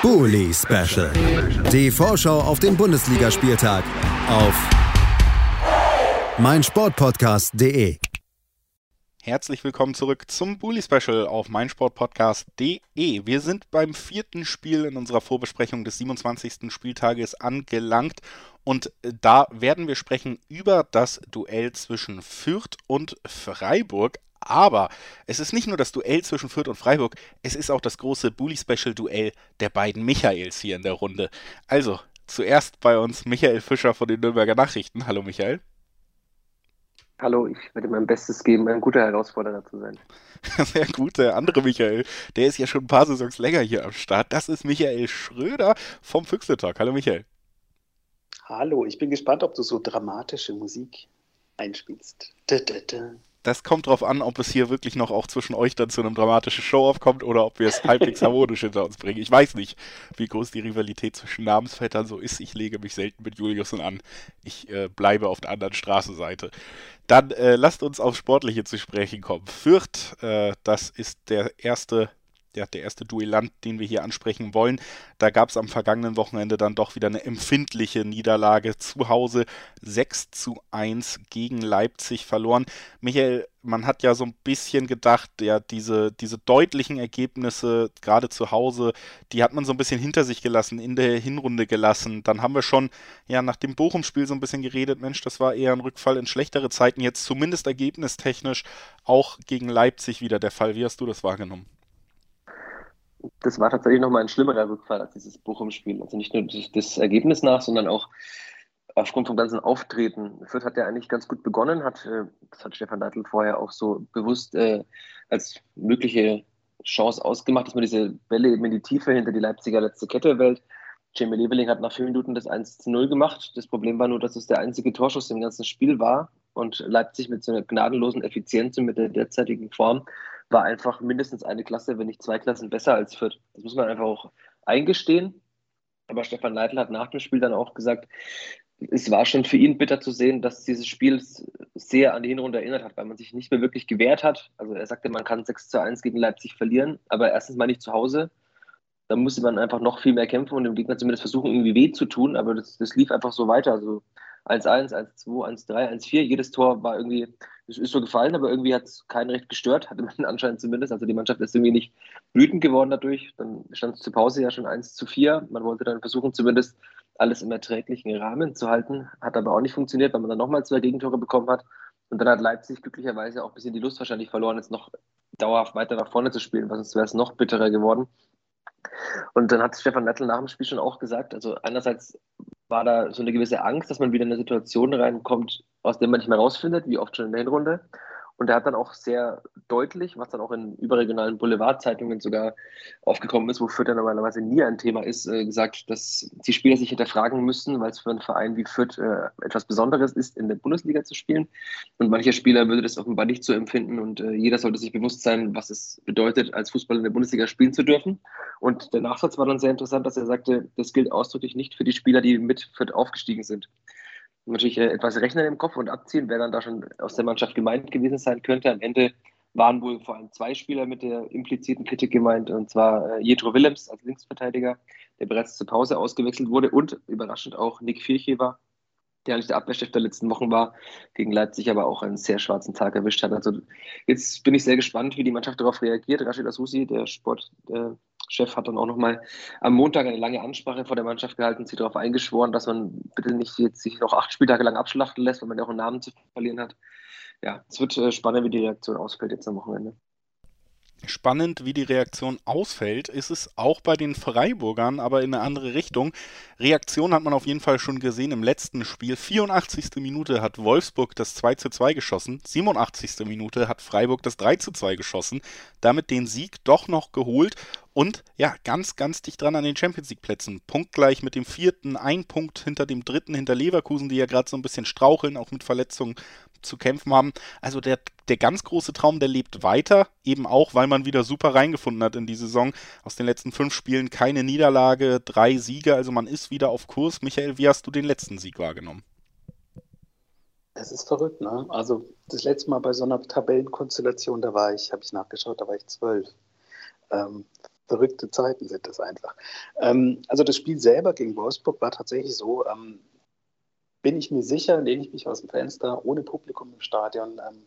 Bully Special. Die Vorschau auf den Bundesligaspieltag auf meinsportpodcast.de. Herzlich willkommen zurück zum Bully Special auf meinsportpodcast.de. Wir sind beim vierten Spiel in unserer Vorbesprechung des 27. Spieltages angelangt und da werden wir sprechen über das Duell zwischen Fürth und Freiburg. Aber es ist nicht nur das Duell zwischen Fürth und Freiburg, es ist auch das große Bully-Special-Duell der beiden Michaels hier in der Runde. Also, zuerst bei uns Michael Fischer von den Nürnberger Nachrichten. Hallo Michael. Hallo, ich werde mein Bestes geben, ein guter Herausforderer zu sein. Sehr gut, der andere Michael, der ist ja schon ein paar Saisons länger hier am Start. Das ist Michael Schröder vom Füchseltalk. Hallo Michael. Hallo, ich bin gespannt, ob du so dramatische Musik einspielst. Da, da, da das kommt drauf an, ob es hier wirklich noch auch zwischen euch dann zu einem dramatischen Show-Off kommt oder ob wir es halbwegs harmonisch hinter uns bringen. Ich weiß nicht, wie groß die Rivalität zwischen Namensvettern so ist. Ich lege mich selten mit Juliusen an. Ich äh, bleibe auf der anderen Straßenseite. Dann äh, lasst uns aufs Sportliche zu sprechen kommen. Fürth, äh, das ist der erste ja, der erste Duellant, den wir hier ansprechen wollen. Da gab es am vergangenen Wochenende dann doch wieder eine empfindliche Niederlage zu Hause. 6 zu 1 gegen Leipzig verloren. Michael, man hat ja so ein bisschen gedacht, ja, diese, diese deutlichen Ergebnisse, gerade zu Hause, die hat man so ein bisschen hinter sich gelassen, in der Hinrunde gelassen. Dann haben wir schon, ja, nach dem Bochum-Spiel so ein bisschen geredet, Mensch, das war eher ein Rückfall in schlechtere Zeiten. Jetzt zumindest ergebnistechnisch auch gegen Leipzig wieder der Fall. Wie hast du das wahrgenommen? Das war tatsächlich nochmal ein schlimmerer Rückfall als dieses Bochum-Spiel. Also nicht nur das, Ergebnis nach, sondern auch aufgrund vom ganzen Auftreten. Fürth hat ja eigentlich ganz gut begonnen, hat, äh, das hat Stefan Neidl vorher auch so bewusst äh, als mögliche Chance ausgemacht, dass man diese Bälle eben in die Tiefe hinter die Leipziger letzte Kette wählt. Jamie Leveling hat nach vier Minuten das 1 zu 0 gemacht. Das Problem war nur, dass es der einzige Torschuss im ganzen Spiel war und Leipzig mit so einer gnadenlosen Effizienz und mit der derzeitigen Form war einfach mindestens eine Klasse, wenn nicht zwei Klassen besser als Fürth. Das muss man einfach auch eingestehen. Aber Stefan Leitl hat nach dem Spiel dann auch gesagt, es war schon für ihn bitter zu sehen, dass dieses Spiel sehr an die Hinrunde erinnert hat, weil man sich nicht mehr wirklich gewehrt hat. Also er sagte, man kann 6 zu 1 gegen Leipzig verlieren, aber erstens mal nicht zu Hause. Da musste man einfach noch viel mehr kämpfen und dem Gegner zumindest versuchen, irgendwie weh zu tun, aber das, das lief einfach so weiter. Also 1-1, 1-2, 1-3, 1-4. Jedes Tor war irgendwie, es ist so gefallen, aber irgendwie hat es keinen recht gestört, hatte man anscheinend zumindest. Also die Mannschaft ist irgendwie nicht wütend geworden dadurch. Dann stand es zur Pause ja schon 1 zu 4. Man wollte dann versuchen, zumindest alles im erträglichen Rahmen zu halten. Hat aber auch nicht funktioniert, weil man dann nochmal zwei Gegentore bekommen hat. Und dann hat Leipzig glücklicherweise auch ein bisschen die Lust wahrscheinlich verloren, jetzt noch dauerhaft weiter nach vorne zu spielen, weil sonst wäre es noch bitterer geworden. Und dann hat Stefan Nettl nach dem Spiel schon auch gesagt, also einerseits war da so eine gewisse Angst, dass man wieder in eine Situation reinkommt, aus der man nicht mehr rausfindet, wie oft schon in der Hinrunde. Und er hat dann auch sehr deutlich, was dann auch in überregionalen Boulevardzeitungen sogar aufgekommen ist, wofür dann normalerweise nie ein Thema ist, äh, gesagt, dass die Spieler sich hinterfragen müssen, weil es für einen Verein wie Fürth äh, etwas Besonderes ist, in der Bundesliga zu spielen. Und mancher Spieler würde das offenbar nicht so empfinden und äh, jeder sollte sich bewusst sein, was es bedeutet, als Fußballer in der Bundesliga spielen zu dürfen. Und der Nachsatz war dann sehr interessant, dass er sagte, das gilt ausdrücklich nicht für die Spieler, die mit Fürth aufgestiegen sind natürlich äh, etwas rechnen im Kopf und abziehen, wer dann da schon aus der Mannschaft gemeint gewesen sein könnte. Am Ende waren wohl vor allem zwei Spieler mit der impliziten Kritik gemeint, und zwar äh, Jetro Willems als Linksverteidiger, der bereits zur Pause ausgewechselt wurde, und überraschend auch Nick Vierchever, der eigentlich der Abwehrchef der letzten Wochen war, gegen Leipzig aber auch einen sehr schwarzen Tag erwischt hat. Also jetzt bin ich sehr gespannt, wie die Mannschaft darauf reagiert. Rashid Asusi, der Sport, der Chef hat dann auch nochmal am Montag eine lange Ansprache vor der Mannschaft gehalten, sie darauf eingeschworen, dass man bitte nicht jetzt sich noch acht Spieltage lang abschlachten lässt, weil man ja auch einen Namen zu verlieren hat. Ja, es wird äh, spannend, wie die Reaktion ausfällt jetzt am Wochenende spannend, wie die Reaktion ausfällt, ist es auch bei den Freiburgern, aber in eine andere Richtung. Reaktion hat man auf jeden Fall schon gesehen im letzten Spiel. 84. Minute hat Wolfsburg das 2 zu 2 geschossen, 87. Minute hat Freiburg das 3 zu 2 geschossen, damit den Sieg doch noch geholt und ja, ganz, ganz dicht dran an den Champions League Plätzen. Punktgleich mit dem vierten, ein Punkt hinter dem dritten, hinter Leverkusen, die ja gerade so ein bisschen straucheln, auch mit Verletzungen zu kämpfen haben. Also der, der ganz große Traum, der lebt weiter, eben auch, weil man wieder super reingefunden hat in die Saison. Aus den letzten fünf Spielen keine Niederlage, drei Siege, also man ist wieder auf Kurs. Michael, wie hast du den letzten Sieg wahrgenommen? Es ist verrückt, ne? Also das letzte Mal bei so einer Tabellenkonstellation, da war ich, habe ich nachgeschaut, da war ich zwölf. Ähm, verrückte Zeiten sind das einfach. Ähm, also das Spiel selber gegen Wolfsburg war tatsächlich so, ähm, bin ich mir sicher, lehne ich mich aus dem Fenster, ohne Publikum im Stadion, ähm,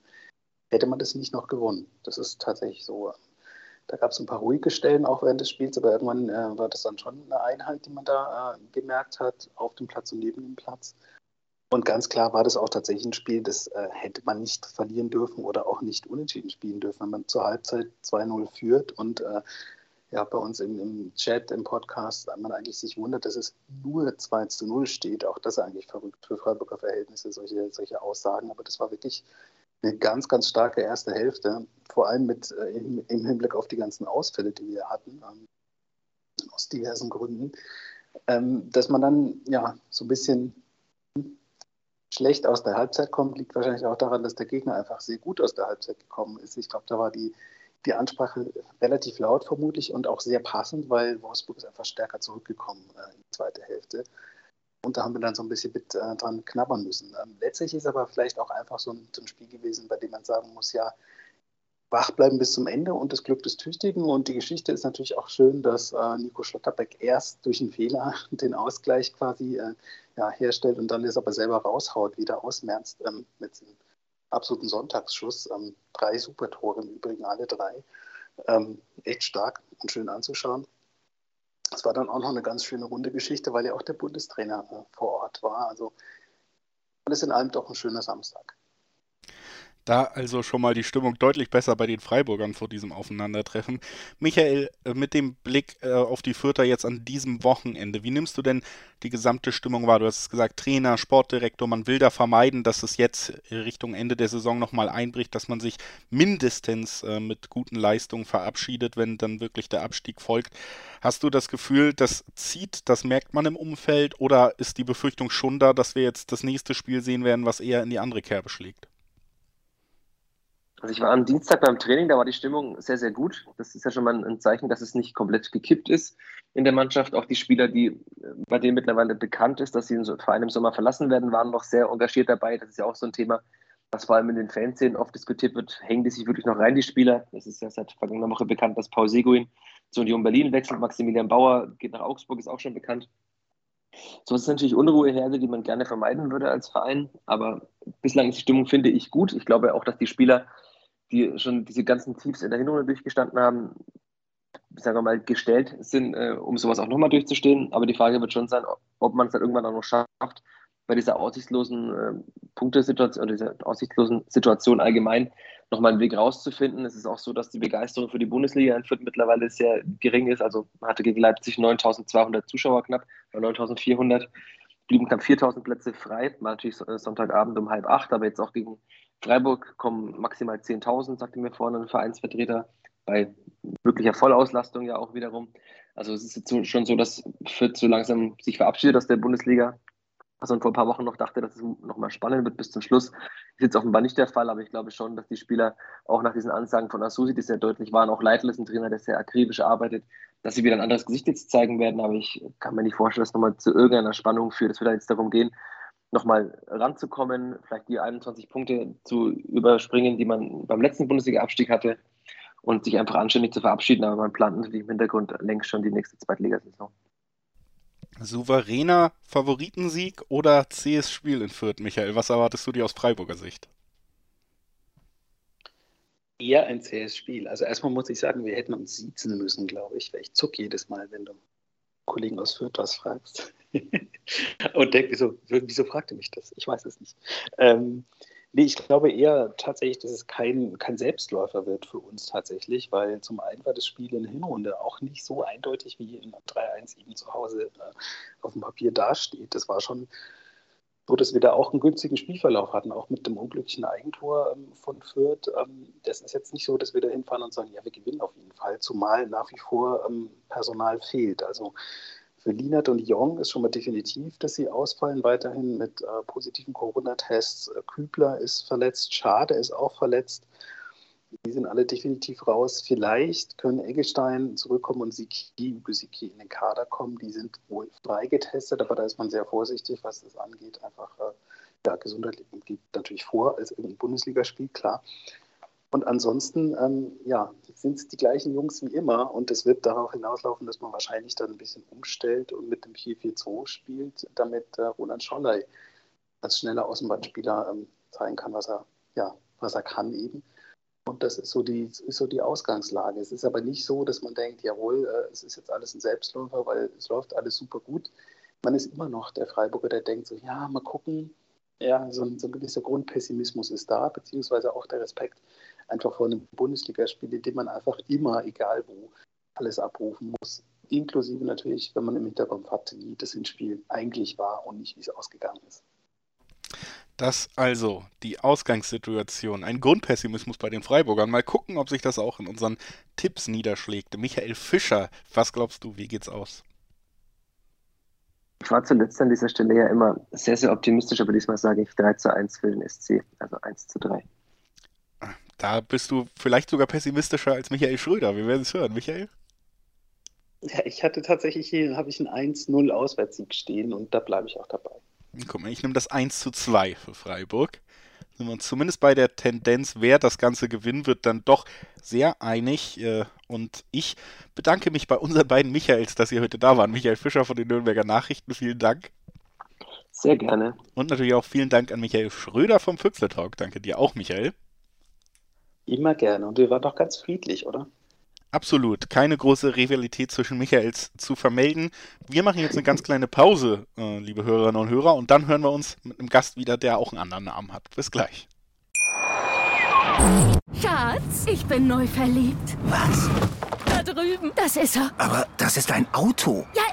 hätte man das nicht noch gewonnen. Das ist tatsächlich so. Da gab es ein paar ruhige Stellen auch während des Spiels, aber irgendwann äh, war das dann schon eine Einheit, die man da äh, gemerkt hat, auf dem Platz und neben dem Platz. Und ganz klar war das auch tatsächlich ein Spiel, das äh, hätte man nicht verlieren dürfen oder auch nicht unentschieden spielen dürfen, wenn man zur Halbzeit 2-0 führt und äh, ja, bei uns im, im, Chat, im Podcast, man eigentlich sich wundert, dass es nur 2 zu 0 steht. Auch das ist eigentlich verrückt für Freiburger Verhältnisse, solche, solche Aussagen. Aber das war wirklich eine ganz, ganz starke erste Hälfte, vor allem mit äh, im, im, Hinblick auf die ganzen Ausfälle, die wir hatten, ähm, aus diversen Gründen, ähm, dass man dann ja so ein bisschen schlecht aus der Halbzeit kommt, liegt wahrscheinlich auch daran, dass der Gegner einfach sehr gut aus der Halbzeit gekommen ist. Ich glaube, da war die, die Ansprache relativ laut vermutlich und auch sehr passend, weil Wolfsburg ist einfach stärker zurückgekommen äh, in die zweite Hälfte. Und da haben wir dann so ein bisschen mit äh, dran knabbern müssen. Ähm, letztlich ist aber vielleicht auch einfach so ein, so ein, Spiel gewesen, bei dem man sagen muss, ja, wach bleiben bis zum Ende und das Glück des Tüchtigen. Und die Geschichte ist natürlich auch schön, dass äh, Nico Schlotterbeck erst durch einen Fehler den Ausgleich quasi äh, ja, herstellt und dann es aber selber raushaut, wieder ausmerzt ähm, mit einem absoluten Sonntagsschuss. Ähm, drei Supertore im Übrigen, alle drei. Ähm, echt stark und schön anzuschauen. Es war dann auch noch eine ganz schöne runde Geschichte, weil ja auch der Bundestrainer äh, vor Ort war. Also alles in allem doch ein schöner Samstag. Da also schon mal die Stimmung deutlich besser bei den Freiburgern vor diesem Aufeinandertreffen. Michael, äh, mit dem Blick äh, auf die Fürther jetzt an diesem Wochenende, wie nimmst du denn die gesamte Stimmung wahr? Du hast es gesagt, Trainer, Sportdirektor, man will da vermeiden, dass es jetzt Richtung Ende der Saison nochmal einbricht, dass man sich mindestens äh, mit guten Leistungen verabschiedet, wenn dann wirklich der Abstieg folgt. Hast du das Gefühl, das zieht, das merkt man im Umfeld oder ist die Befürchtung schon da, dass wir jetzt das nächste Spiel sehen werden, was eher in die andere Kerbe schlägt? Also ich war am Dienstag beim Training, da war die Stimmung sehr, sehr gut. Das ist ja schon mal ein Zeichen, dass es nicht komplett gekippt ist in der Mannschaft. Auch die Spieler, die bei denen mittlerweile bekannt ist, dass sie den Verein im Sommer verlassen werden, waren noch sehr engagiert dabei. Das ist ja auch so ein Thema, was vor allem in den Fanszenen oft diskutiert wird. Hängen die sich wirklich noch rein, die Spieler? Das ist ja seit vergangener Woche bekannt, dass Paul Seguin zu Union Berlin wechselt. Maximilian Bauer geht nach Augsburg, ist auch schon bekannt. So ist natürlich Unruheherde, die man gerne vermeiden würde als Verein. Aber bislang ist die Stimmung, finde ich, gut. Ich glaube auch, dass die Spieler die schon diese ganzen Tiefs in der Hinrunde durchgestanden haben, sagen wir mal, gestellt sind, äh, um sowas auch nochmal durchzustehen. Aber die Frage wird schon sein, ob man es dann irgendwann auch noch schafft, bei dieser aussichtslosen äh, Punktesituation oder dieser aussichtslosen Situation allgemein nochmal einen Weg rauszufinden. Es ist auch so, dass die Begeisterung für die Bundesliga in Fürth mittlerweile sehr gering ist. Also man hatte gegen Leipzig 9200 Zuschauer knapp, bei 9400 blieben knapp 4000 Plätze frei. War natürlich Sonntagabend um halb acht, aber jetzt auch gegen Freiburg kommen maximal 10.000, sagte mir vorhin ein Vereinsvertreter, bei wirklicher Vollauslastung ja auch wiederum. Also es ist jetzt schon so, dass Fürth so langsam sich verabschiedet aus der Bundesliga. Man vor ein paar Wochen noch dachte, dass es nochmal spannend wird bis zum Schluss. Ist jetzt offenbar nicht der Fall, aber ich glaube schon, dass die Spieler auch nach diesen Ansagen von Asusi, die sehr deutlich waren, auch Leitl ist ein Trainer, der sehr akribisch arbeitet, dass sie wieder ein anderes Gesicht jetzt zeigen werden. Aber ich kann mir nicht vorstellen, dass es nochmal zu irgendeiner Spannung führt. Es wird jetzt darum gehen, nochmal ranzukommen, vielleicht die 21 Punkte zu überspringen, die man beim letzten Bundesliga-Abstieg hatte und sich einfach anständig zu verabschieden. Aber man plant natürlich im Hintergrund längst schon die nächste Zweitligasaison. Souveräner Favoritensieg oder CS Spiel in Fürth, Michael? Was erwartest du dir aus Freiburger Sicht? Eher ein CS Spiel. Also erstmal muss ich sagen, wir hätten uns siezen müssen, glaube ich, weil ich zuck jedes Mal, wenn du Kollegen aus Fürth was fragst. und denke so, wieso fragt er mich das? Ich weiß es nicht. Ähm, nee, ich glaube eher tatsächlich, dass es kein, kein Selbstläufer wird für uns tatsächlich, weil zum einen war das Spiel in der Hinrunde auch nicht so eindeutig, wie in 3-1 eben zu Hause äh, auf dem Papier dasteht. Das war schon dass wir da auch einen günstigen Spielverlauf hatten, auch mit dem unglücklichen Eigentor ähm, von Fürth. Ähm, das ist jetzt nicht so, dass wir da hinfahren und sagen, ja, wir gewinnen auf jeden Fall, zumal nach wie vor ähm, Personal fehlt. Also für Linat und Jong ist schon mal definitiv, dass sie ausfallen, weiterhin mit äh, positiven Corona-Tests. Kübler ist verletzt, Schade ist auch verletzt. Die sind alle definitiv raus. Vielleicht können Eggestein zurückkommen und Siki, Siki in den Kader kommen. Die sind wohl freigetestet, aber da ist man sehr vorsichtig, was das angeht. Einfach, äh, ja, Gesundheit geht natürlich vor als im Bundesligaspiel, klar. Und ansonsten, ähm, ja, sind es die gleichen Jungs wie immer und es wird darauf hinauslaufen, dass man wahrscheinlich dann ein bisschen umstellt und mit dem 4-4-2 spielt, damit äh, Roland Scholley als schneller Außenbahnspieler ähm, zeigen kann, was er, ja, was er kann eben. Und das ist so, die, ist so die Ausgangslage. Es ist aber nicht so, dass man denkt, jawohl, äh, es ist jetzt alles ein Selbstläufer, weil es läuft alles super gut. Man ist immer noch der Freiburger, der denkt so, ja, mal gucken. Ja, so ein, so ein gewisser Grundpessimismus ist da, beziehungsweise auch der Respekt einfach vor einem Bundesligaspiel, in dem man einfach immer, egal wo, alles abrufen muss. Inklusive natürlich, wenn man im Hintergrund hat, wie das Hinspiel eigentlich war und nicht, wie es ausgegangen ist. Das also die Ausgangssituation. Ein Grundpessimismus bei den Freiburgern. Mal gucken, ob sich das auch in unseren Tipps niederschlägt. Michael Fischer, was glaubst du, wie geht's aus? Ich war zuletzt an dieser Stelle ja immer sehr, sehr optimistisch, aber diesmal sage ich 3 zu 1 für den SC, also 1 zu 3. Da bist du vielleicht sogar pessimistischer als Michael Schröder. Wir werden es hören. Michael? Ja, ich hatte tatsächlich hier, habe ich einen 1-0 Auswärtssieg stehen und da bleibe ich auch dabei. Guck mal, ich nehme das 1 zu 2 für Freiburg. Sind wir uns zumindest bei der Tendenz, wer das Ganze gewinnen wird, dann doch sehr einig. Äh, und ich bedanke mich bei unseren beiden Michaels, dass ihr heute da waren. Michael Fischer von den Nürnberger Nachrichten, vielen Dank. Sehr gerne. Und natürlich auch vielen Dank an Michael Schröder vom Füchsle Talk. Danke dir auch, Michael. Immer gerne. Und wir waren doch ganz friedlich, oder? Absolut. Keine große Rivalität zwischen Michaels zu vermelden. Wir machen jetzt eine ganz kleine Pause, äh, liebe Hörerinnen und Hörer, und dann hören wir uns mit einem Gast wieder, der auch einen anderen Namen hat. Bis gleich. Schatz, ich bin neu verliebt. Was? Da drüben. Das ist er. Aber das ist ein Auto. Ja,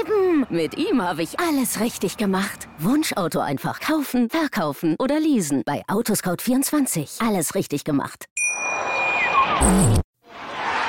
eben. Mit ihm habe ich alles richtig gemacht. Wunschauto einfach kaufen, verkaufen oder leasen. Bei Autoscout24. Alles richtig gemacht.